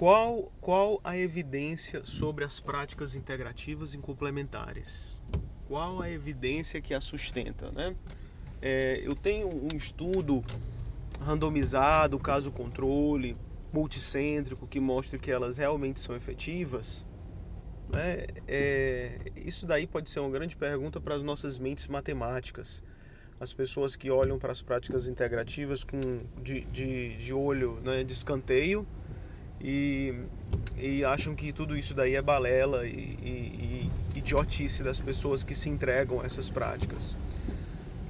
Qual, qual a evidência sobre as práticas integrativas e complementares? Qual a evidência que a sustenta? Né? É, eu tenho um estudo randomizado, caso controle, multicêntrico, que mostra que elas realmente são efetivas. Né? É, isso daí pode ser uma grande pergunta para as nossas mentes matemáticas. As pessoas que olham para as práticas integrativas com, de, de, de olho né, de escanteio e, e acham que tudo isso daí é balela e, e, e idiotice das pessoas que se entregam a essas práticas.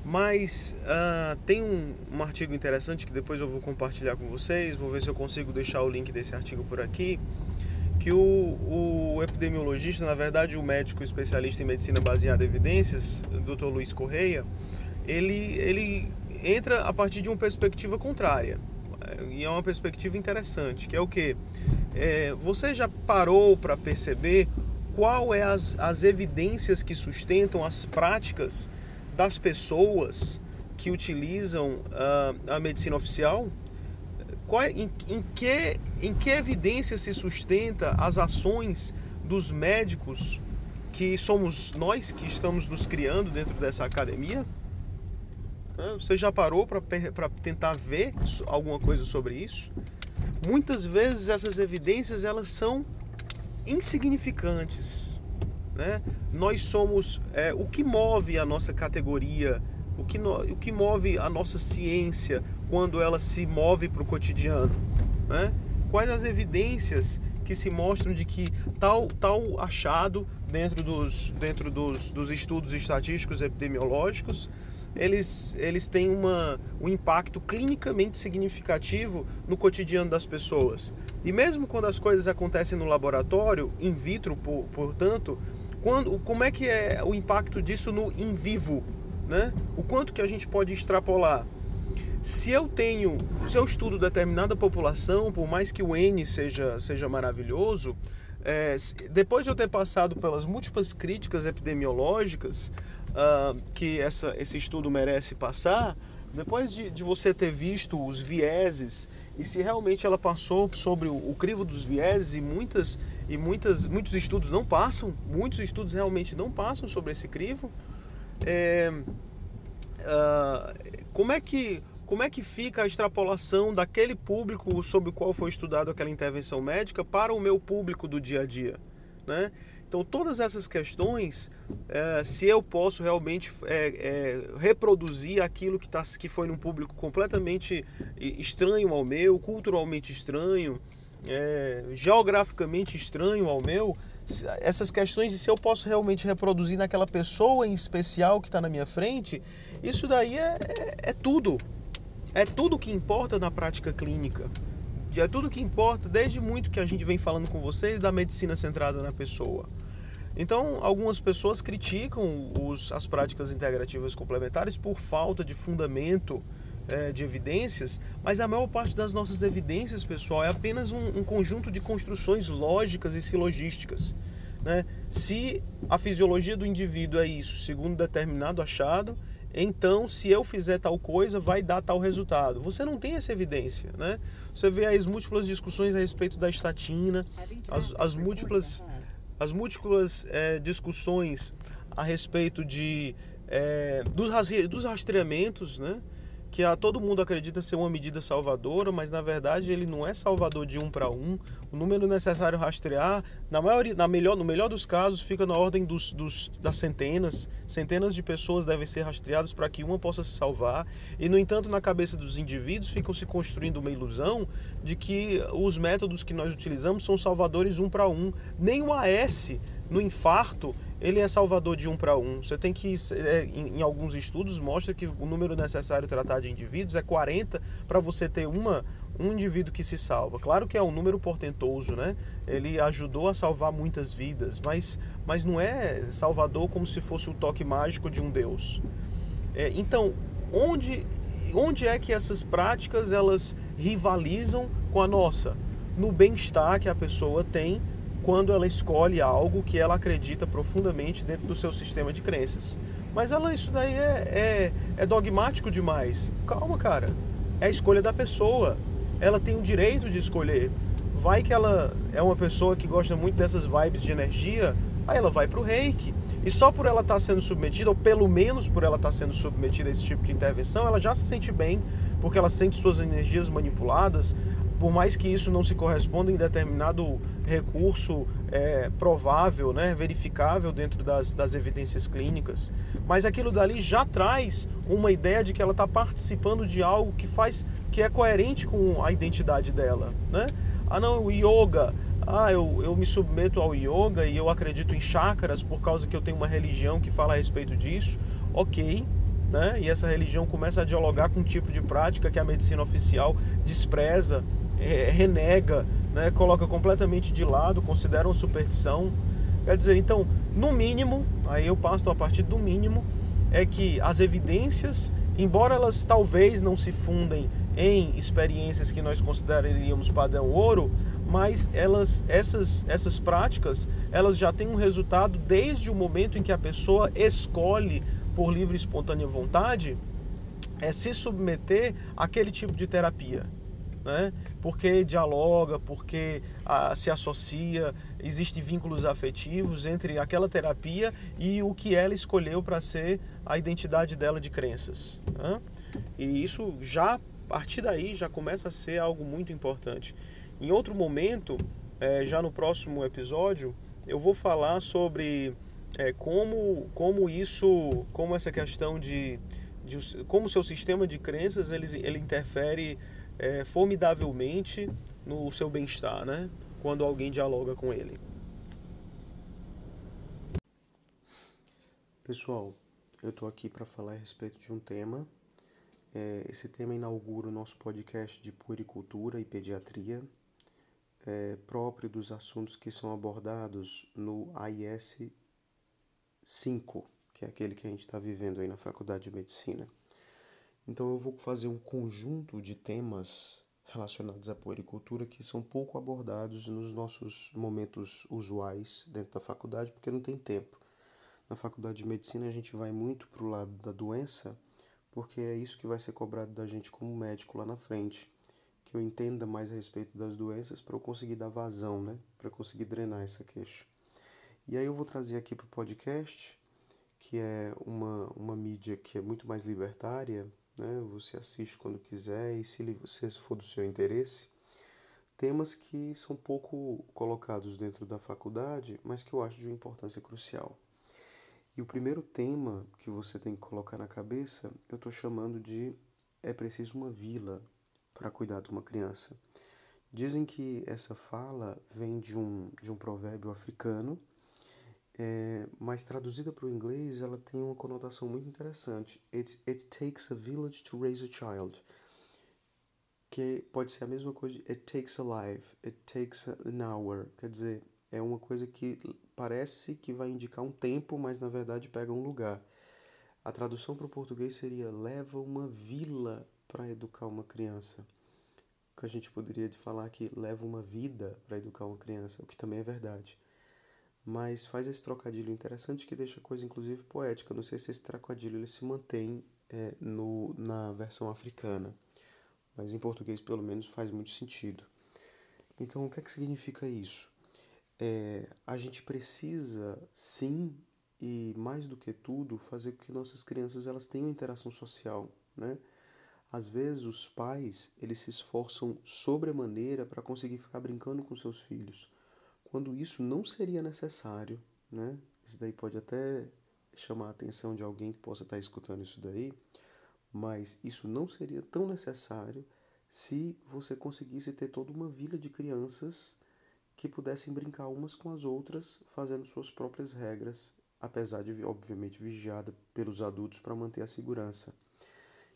Mas uh, tem um, um, artigo interessante que depois eu vou compartilhar com vocês, vou ver se eu consigo deixar o link desse artigo por aqui, que o, o epidemiologista, na verdade o médico especialista em medicina baseada em evidências, Dr. Luiz Correia, ele, ele entra a partir de uma perspectiva contrária. E é uma perspectiva interessante, que é o que? É, você já parou para perceber qual é as, as evidências que sustentam as práticas das pessoas que utilizam uh, a medicina oficial? Qual, é, em, em, que, em que evidência se sustenta as ações dos médicos que somos nós que estamos nos criando dentro dessa academia? Você já parou para tentar ver alguma coisa sobre isso? Muitas vezes essas evidências elas são insignificantes. Né? Nós somos é, o que move a nossa categoria, o que, no, o que move a nossa ciência quando ela se move para o cotidiano. Né? Quais as evidências que se mostram de que tal, tal achado dentro dos, dentro dos, dos estudos estatísticos epidemiológicos eles, eles têm uma, um impacto clinicamente significativo no cotidiano das pessoas. E mesmo quando as coisas acontecem no laboratório, in vitro, por, portanto, quando, como é que é o impacto disso no in vivo? Né? O quanto que a gente pode extrapolar? Se eu tenho, se eu estudo determinada população, por mais que o N seja, seja maravilhoso, é, depois de eu ter passado pelas múltiplas críticas epidemiológicas, uh, que essa, esse estudo merece passar, depois de, de, você ter visto os vieses e se realmente ela passou sobre o, o, crivo dos vieses e muitas e muitas muitos estudos não passam, muitos estudos realmente não passam sobre esse crivo, é, uh, como é que como é que fica a extrapolação daquele público sobre o qual foi estudado aquela intervenção médica para o meu público do dia a dia, né? Então, todas essas questões, é, se eu posso realmente é, é, reproduzir aquilo que, tá, que foi num público completamente estranho ao meu, culturalmente estranho, é, geograficamente estranho ao meu, essas questões de se eu posso realmente reproduzir naquela pessoa em especial que está na minha frente, isso daí é, é, é tudo. É tudo que importa na prática clínica é tudo que importa, desde muito que a gente vem falando com vocês da medicina centrada na pessoa. Então, algumas pessoas criticam os, as práticas integrativas complementares por falta de fundamento é, de evidências, mas a maior parte das nossas evidências, pessoal, é apenas um, um conjunto de construções lógicas e silogísticas. Né? Se a fisiologia do indivíduo é isso, segundo determinado achado, então se eu fizer tal coisa, vai dar tal resultado. Você não tem essa evidência. Né? Você vê as múltiplas discussões a respeito da estatina, as, as múltiplas as múltiplas é, discussões a respeito de, é, dos, dos rastreamentos, né? Que a, todo mundo acredita ser uma medida salvadora, mas na verdade ele não é salvador de um para um. O número necessário rastrear, na maioria, na melhor, no melhor dos casos, fica na ordem dos, dos, das centenas. Centenas de pessoas devem ser rastreadas para que uma possa se salvar. E no entanto, na cabeça dos indivíduos ficam se construindo uma ilusão de que os métodos que nós utilizamos são salvadores um para um. Nem o AS no infarto ele é salvador de um para um. Você tem que, é, em, alguns estudos, mostra que o número necessário tratar de indivíduos é 40 para você ter uma, um indivíduo que se salva. Claro que é um número portentoso, né? Ele ajudou a salvar muitas vidas, mas, mas não é salvador como se fosse o toque mágico de um Deus. É, então, onde, onde é que essas práticas elas rivalizam com a nossa? No bem-estar que a pessoa tem quando ela escolhe algo que ela acredita profundamente dentro do seu sistema de crenças. Mas ela, isso daí é, é, é dogmático demais. Calma, cara. É a escolha da pessoa. Ela tem o direito de escolher. vai que ela é uma pessoa que gosta muito dessas vibes de energia, aí ela vai para o reiki. E só por ela estar tá sendo submetida, ou pelo menos por ela estar tá sendo submetida a esse tipo de intervenção, ela já se sente bem, porque ela sente suas energias manipuladas, por mais que isso não se corresponda em determinado recurso é, provável, né, verificável dentro das, das evidências clínicas, mas aquilo dali já traz uma ideia de que ela está participando de algo que faz que é coerente com a identidade dela, né? Ah, não, o yoga. Ah, eu, eu me submeto ao yoga e eu acredito em chakras por causa que eu tenho uma religião que fala a respeito disso. Ok, né? E essa religião começa a dialogar com um tipo de prática que a medicina oficial despreza, renega, né? coloca completamente de lado, considera uma superstição. Quer dizer, então, no mínimo, aí eu passo a partir do mínimo, é que as evidências, embora elas talvez não se fundem em experiências que nós consideraríamos padrão ouro, mas elas, essas, essas práticas, elas já têm um resultado desde o momento em que a pessoa escolhe por livre e espontânea vontade é se submeter àquele tipo de terapia. Né? Porque dialoga, porque ah, se associa, existem vínculos afetivos entre aquela terapia e o que ela escolheu para ser a identidade dela de crenças. Né? E isso já, a partir daí, já começa a ser algo muito importante. Em outro momento, é, já no próximo episódio, eu vou falar sobre é, como, como isso, como essa questão de, de como o seu sistema de crenças ele, ele interfere é, formidavelmente no seu bem-estar, né? Quando alguém dialoga com ele. Pessoal, eu estou aqui para falar a respeito de um tema. É, esse tema inaugura o nosso podcast de puericultura e pediatria, é, próprio dos assuntos que são abordados no AIS 5, que é aquele que a gente está vivendo aí na Faculdade de Medicina. Então eu vou fazer um conjunto de temas relacionados à puericultura que são pouco abordados nos nossos momentos usuais dentro da faculdade, porque não tem tempo. Na faculdade de medicina a gente vai muito para o lado da doença, porque é isso que vai ser cobrado da gente como médico lá na frente, que eu entenda mais a respeito das doenças para eu conseguir dar vazão, né? Para conseguir drenar essa queixa. E aí eu vou trazer aqui para o podcast, que é uma, uma mídia que é muito mais libertária, né? Você assiste quando quiser e se, se for do seu interesse, temas que são pouco colocados dentro da faculdade, mas que eu acho de importância crucial. E o primeiro tema que você tem que colocar na cabeça, eu estou chamando de é preciso uma vila para cuidar de uma criança. Dizem que essa fala vem de um, de um provérbio africano é, mas traduzida para o inglês, ela tem uma conotação muito interessante. It, it takes a village to raise a child. Que pode ser a mesma coisa de it takes a life, it takes an hour. Quer dizer, é uma coisa que parece que vai indicar um tempo, mas na verdade pega um lugar. A tradução para o português seria leva uma vila para educar uma criança. Que a gente poderia falar que leva uma vida para educar uma criança, o que também é verdade mas faz esse trocadilho interessante que deixa a coisa inclusive poética. Não sei se esse trocadilho ele se mantém é, no, na versão africana, mas em português pelo menos faz muito sentido. Então o que é que significa isso? É, a gente precisa sim e mais do que tudo fazer com que nossas crianças elas tenham interação social, né? Às vezes os pais eles se esforçam sobremaneira para conseguir ficar brincando com seus filhos quando isso não seria necessário, né? Isso daí pode até chamar a atenção de alguém que possa estar escutando isso daí, mas isso não seria tão necessário se você conseguisse ter toda uma vila de crianças que pudessem brincar umas com as outras, fazendo suas próprias regras, apesar de obviamente vigiada pelos adultos para manter a segurança.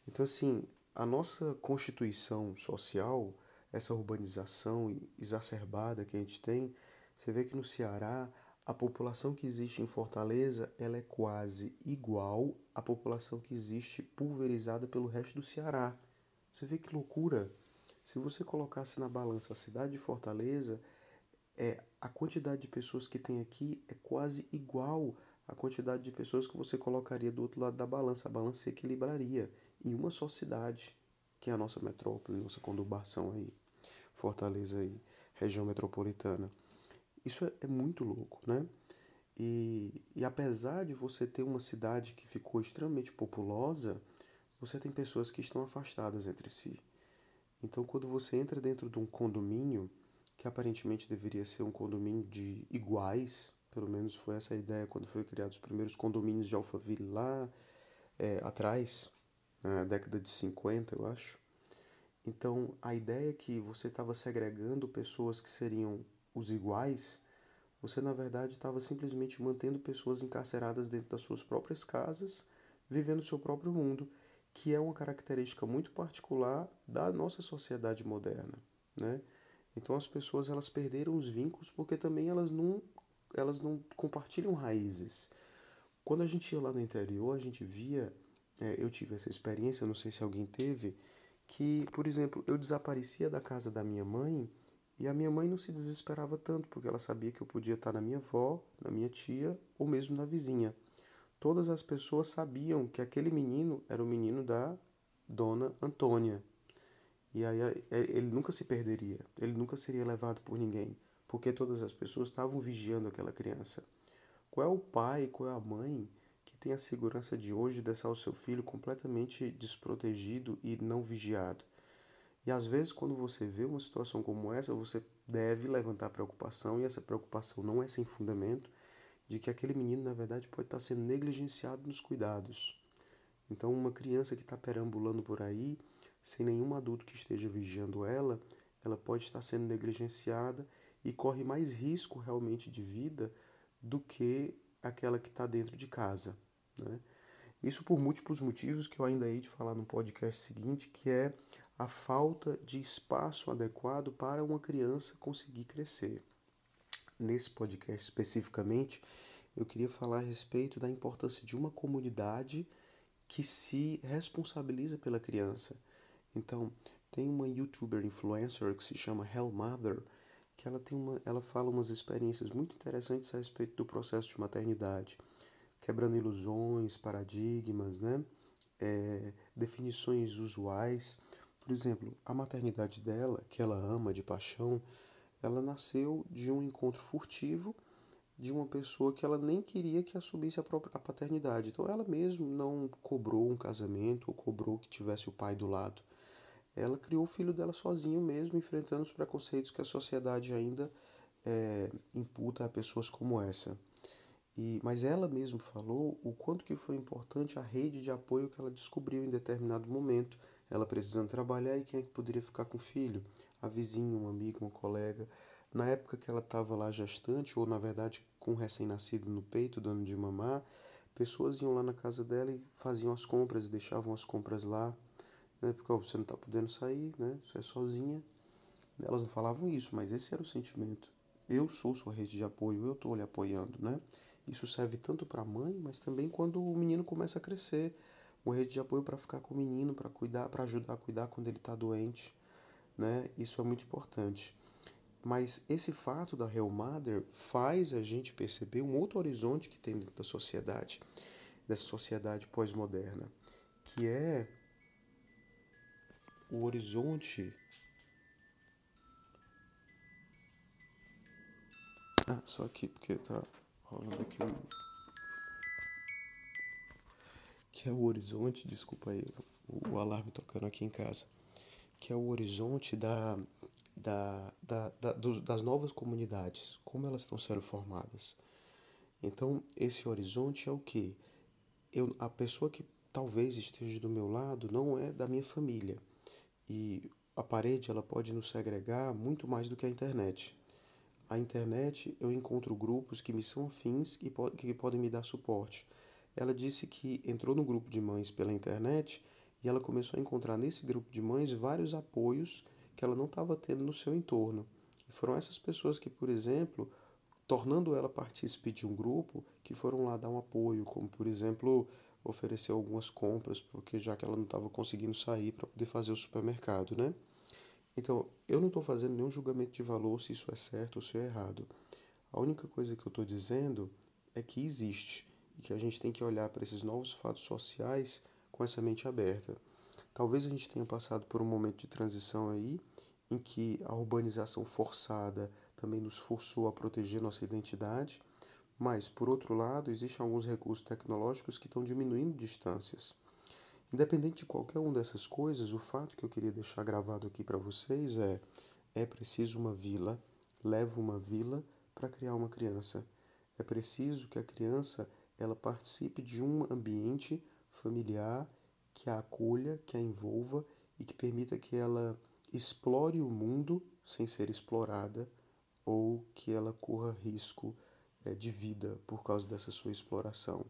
Então assim, a nossa constituição social, essa urbanização exacerbada que a gente tem, você vê que no Ceará a população que existe em Fortaleza ela é quase igual à população que existe pulverizada pelo resto do Ceará. Você vê que loucura? Se você colocasse na balança a cidade de Fortaleza, é a quantidade de pessoas que tem aqui é quase igual à quantidade de pessoas que você colocaria do outro lado da balança. A balança se equilibraria em uma só cidade, que é a nossa metrópole, nossa conurbação aí. Fortaleza e região metropolitana. Isso é, é muito louco, né? E, e apesar de você ter uma cidade que ficou extremamente populosa, você tem pessoas que estão afastadas entre si. Então, quando você entra dentro de um condomínio, que aparentemente deveria ser um condomínio de iguais, pelo menos foi essa a ideia quando foi criados os primeiros condomínios de Alphaville lá é, atrás, na década de 50, eu acho. Então, a ideia é que você estava segregando pessoas que seriam os iguais, você na verdade estava simplesmente mantendo pessoas encarceradas dentro das suas próprias casas, vivendo seu próprio mundo, que é uma característica muito particular da nossa sociedade moderna, né? Então as pessoas elas perderam os vínculos porque também elas não elas não compartilham raízes. Quando a gente ia lá no interior, a gente via, é, eu tive essa experiência, não sei se alguém teve, que, por exemplo, eu desaparecia da casa da minha mãe e a minha mãe não se desesperava tanto, porque ela sabia que eu podia estar na minha avó, na minha tia ou mesmo na vizinha. Todas as pessoas sabiam que aquele menino era o menino da dona Antônia. E aí ele nunca se perderia, ele nunca seria levado por ninguém, porque todas as pessoas estavam vigiando aquela criança. Qual é o pai, qual é a mãe que tem a segurança de hoje de deixar o seu filho completamente desprotegido e não vigiado? E às vezes, quando você vê uma situação como essa, você deve levantar preocupação, e essa preocupação não é sem fundamento, de que aquele menino, na verdade, pode estar sendo negligenciado nos cuidados. Então, uma criança que está perambulando por aí, sem nenhum adulto que esteja vigiando ela, ela pode estar sendo negligenciada e corre mais risco realmente de vida do que aquela que está dentro de casa. Né? Isso por múltiplos motivos que eu ainda hei de falar no podcast seguinte, que é a falta de espaço adequado para uma criança conseguir crescer. Nesse podcast especificamente, eu queria falar a respeito da importância de uma comunidade que se responsabiliza pela criança. Então, tem uma youtuber influencer que se chama Hell Mother, que ela tem uma, ela fala umas experiências muito interessantes a respeito do processo de maternidade, quebrando ilusões, paradigmas, né? É, definições usuais. Por exemplo, a maternidade dela, que ela ama de paixão, ela nasceu de um encontro furtivo de uma pessoa que ela nem queria que assumisse a própria a paternidade. Então ela mesmo não cobrou um casamento ou cobrou que tivesse o pai do lado ela criou o filho dela sozinho mesmo, enfrentando os preconceitos que a sociedade ainda é, imputa a pessoas como essa. E, mas ela mesma falou o quanto que foi importante a rede de apoio que ela descobriu em determinado momento. Ela precisando trabalhar e quem é que poderia ficar com o filho? A vizinha, um amigo, uma colega. Na época que ela estava lá gestante, ou na verdade com um recém-nascido no peito, dando de mamar, pessoas iam lá na casa dela e faziam as compras, deixavam as compras lá né? Porque ó, você não está podendo sair, né? Você é sozinha. Elas não falavam isso, mas esse era o sentimento. Eu sou sua rede de apoio, eu estou lhe apoiando, né? Isso serve tanto para a mãe, mas também quando o menino começa a crescer. Uma rede de apoio para ficar com o menino, para cuidar, para ajudar a cuidar quando ele está doente, né? Isso é muito importante. Mas esse fato da Real Mother faz a gente perceber um outro horizonte que tem dentro da sociedade, dessa sociedade pós-moderna, que é o horizonte. Ah, só aqui porque tá rolando aqui um. Que é o horizonte, desculpa aí, o, o alarme tocando aqui em casa. Que é o horizonte da, da, da, da das novas comunidades, como elas estão sendo formadas. Então, esse horizonte é o que? Eu, a pessoa que talvez esteja do meu lado não é da minha família e a parede ela pode nos segregar muito mais do que a internet. A internet eu encontro grupos que me são afins e que podem me dar suporte. Ela disse que entrou no grupo de mães pela internet e ela começou a encontrar nesse grupo de mães vários apoios que ela não estava tendo no seu entorno. E foram essas pessoas que, por exemplo, tornando ela partícipe de um grupo, que foram lá dar um apoio, como por exemplo ofereceu algumas compras, porque já que ela não estava conseguindo sair para poder fazer o supermercado, né? Então, eu não estou fazendo nenhum julgamento de valor se isso é certo ou se é errado. A única coisa que eu estou dizendo é que existe e que a gente tem que olhar para esses novos fatos sociais com essa mente aberta. Talvez a gente tenha passado por um momento de transição aí em que a urbanização forçada também nos forçou a proteger nossa identidade, mas, por outro lado, existem alguns recursos tecnológicos que estão diminuindo distâncias. Independente de qualquer uma dessas coisas, o fato que eu queria deixar gravado aqui para vocês é: é preciso uma vila, leva uma vila para criar uma criança. É preciso que a criança ela participe de um ambiente familiar que a acolha, que a envolva e que permita que ela explore o mundo sem ser explorada ou que ela corra risco é, de vida por causa dessa sua exploração.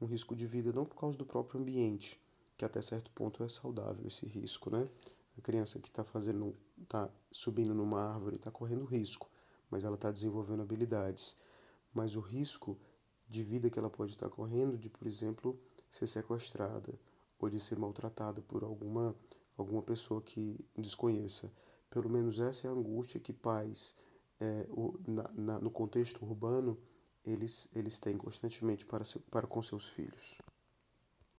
Um risco de vida não por causa do próprio ambiente, que até certo ponto é saudável esse risco, né? A criança que está fazendo, está subindo numa árvore está correndo risco, mas ela está desenvolvendo habilidades. Mas o risco de vida que ela pode estar correndo, de por exemplo ser sequestrada ou de ser maltratada por alguma alguma pessoa que desconheça. Pelo menos essa é a angústia que pais é, o, na, na, no contexto urbano eles, eles têm constantemente para, para com seus filhos.